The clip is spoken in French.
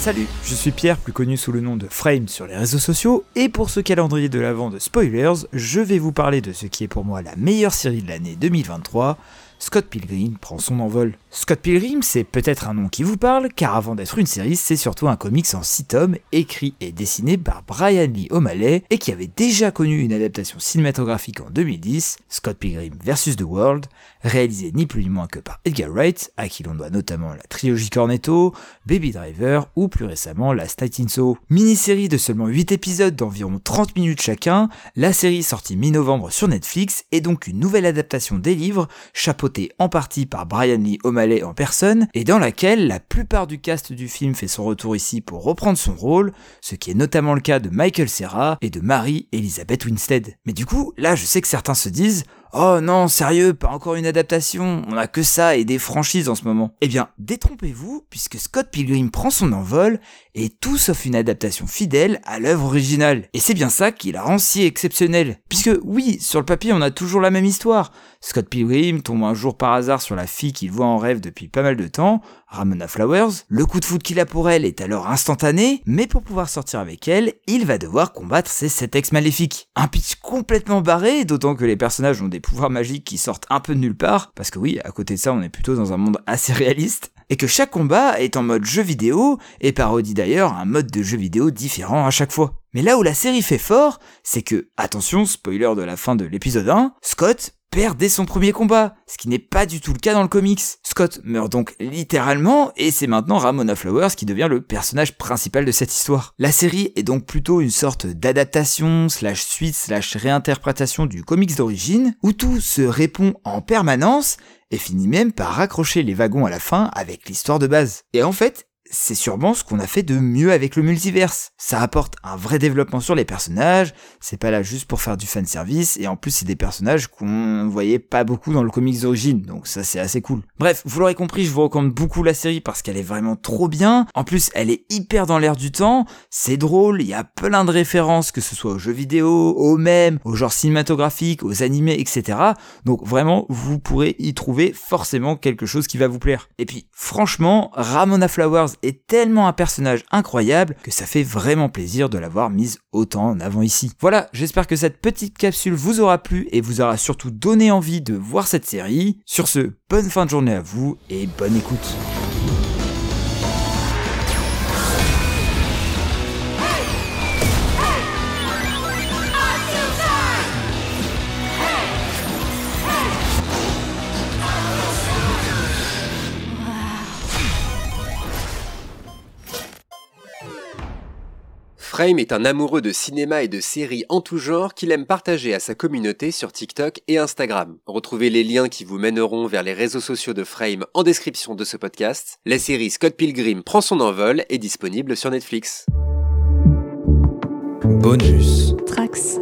Salut, je suis Pierre, plus connu sous le nom de Frame sur les réseaux sociaux, et pour ce calendrier de l'avant de spoilers, je vais vous parler de ce qui est pour moi la meilleure série de l'année 2023, Scott Pilgrim prend son envol. Scott Pilgrim, c'est peut-être un nom qui vous parle, car avant d'être une série, c'est surtout un comics en 6 tomes, écrit et dessiné par Brian Lee O'Malley, et qui avait déjà connu une adaptation cinématographique en 2010, Scott Pilgrim vs. The World, réalisé ni plus ni moins que par Edgar Wright, à qui l'on doit notamment la trilogie Cornetto, Baby Driver, ou plus récemment la Night in Mini-série de seulement 8 épisodes d'environ 30 minutes chacun, la série sortie mi-novembre sur Netflix est donc une nouvelle adaptation des livres, chapeau en partie par Brian Lee O'Malley en personne, et dans laquelle la plupart du cast du film fait son retour ici pour reprendre son rôle, ce qui est notamment le cas de Michael Serra et de Mary Elizabeth Winstead. Mais du coup, là je sais que certains se disent Oh non, sérieux, pas encore une adaptation, on a que ça et des franchises en ce moment. Eh bien, détrompez-vous, puisque Scott Pilgrim prend son envol, et tout sauf une adaptation fidèle à l'œuvre originale. Et c'est bien ça qui la rend si exceptionnelle. Puisque oui, sur le papier on a toujours la même histoire. Scott Pilgrim tombe un jour par hasard sur la fille qu'il voit en rêve depuis pas mal de temps, Ramona Flowers. Le coup de foot qu'il a pour elle est alors instantané, mais pour pouvoir sortir avec elle, il va devoir combattre ses sept ex maléfiques. Un pitch complètement barré, d'autant que les personnages ont des pouvoirs magiques qui sortent un peu de nulle part, parce que oui, à côté de ça, on est plutôt dans un monde assez réaliste, et que chaque combat est en mode jeu vidéo, et parodie d'ailleurs un mode de jeu vidéo différent à chaque fois. Mais là où la série fait fort, c'est que, attention, spoiler de la fin de l'épisode 1, Scott perd dès son premier combat, ce qui n'est pas du tout le cas dans le comics. Scott meurt donc littéralement, et c'est maintenant Ramona Flowers qui devient le personnage principal de cette histoire. La série est donc plutôt une sorte d'adaptation, slash suite, slash réinterprétation du comics d'origine, où tout se répond en permanence, et finit même par raccrocher les wagons à la fin avec l'histoire de base. Et en fait, c'est sûrement ce qu'on a fait de mieux avec le multiverse. Ça apporte un vrai développement sur les personnages, c'est pas là juste pour faire du fan service, et en plus c'est des personnages qu'on voyait pas beaucoup dans le comics d'origine, donc ça c'est assez cool. Bref, vous l'aurez compris, je vous recommande beaucoup la série parce qu'elle est vraiment trop bien. En plus, elle est hyper dans l'air du temps, c'est drôle, il y a plein de références, que ce soit aux jeux vidéo, aux mêmes, aux genres cinématographiques, aux animés, etc. Donc vraiment, vous pourrez y trouver forcément quelque chose qui va vous plaire. Et puis, franchement, Ramona Flowers est tellement un personnage incroyable que ça fait vraiment plaisir de l'avoir mise autant en avant ici. Voilà, j'espère que cette petite capsule vous aura plu et vous aura surtout donné envie de voir cette série. Sur ce, bonne fin de journée à vous et bonne écoute. Frame est un amoureux de cinéma et de séries en tout genre qu'il aime partager à sa communauté sur TikTok et Instagram. Retrouvez les liens qui vous mèneront vers les réseaux sociaux de Frame en description de ce podcast. La série Scott Pilgrim prend son envol est disponible sur Netflix. Bonus. Trax.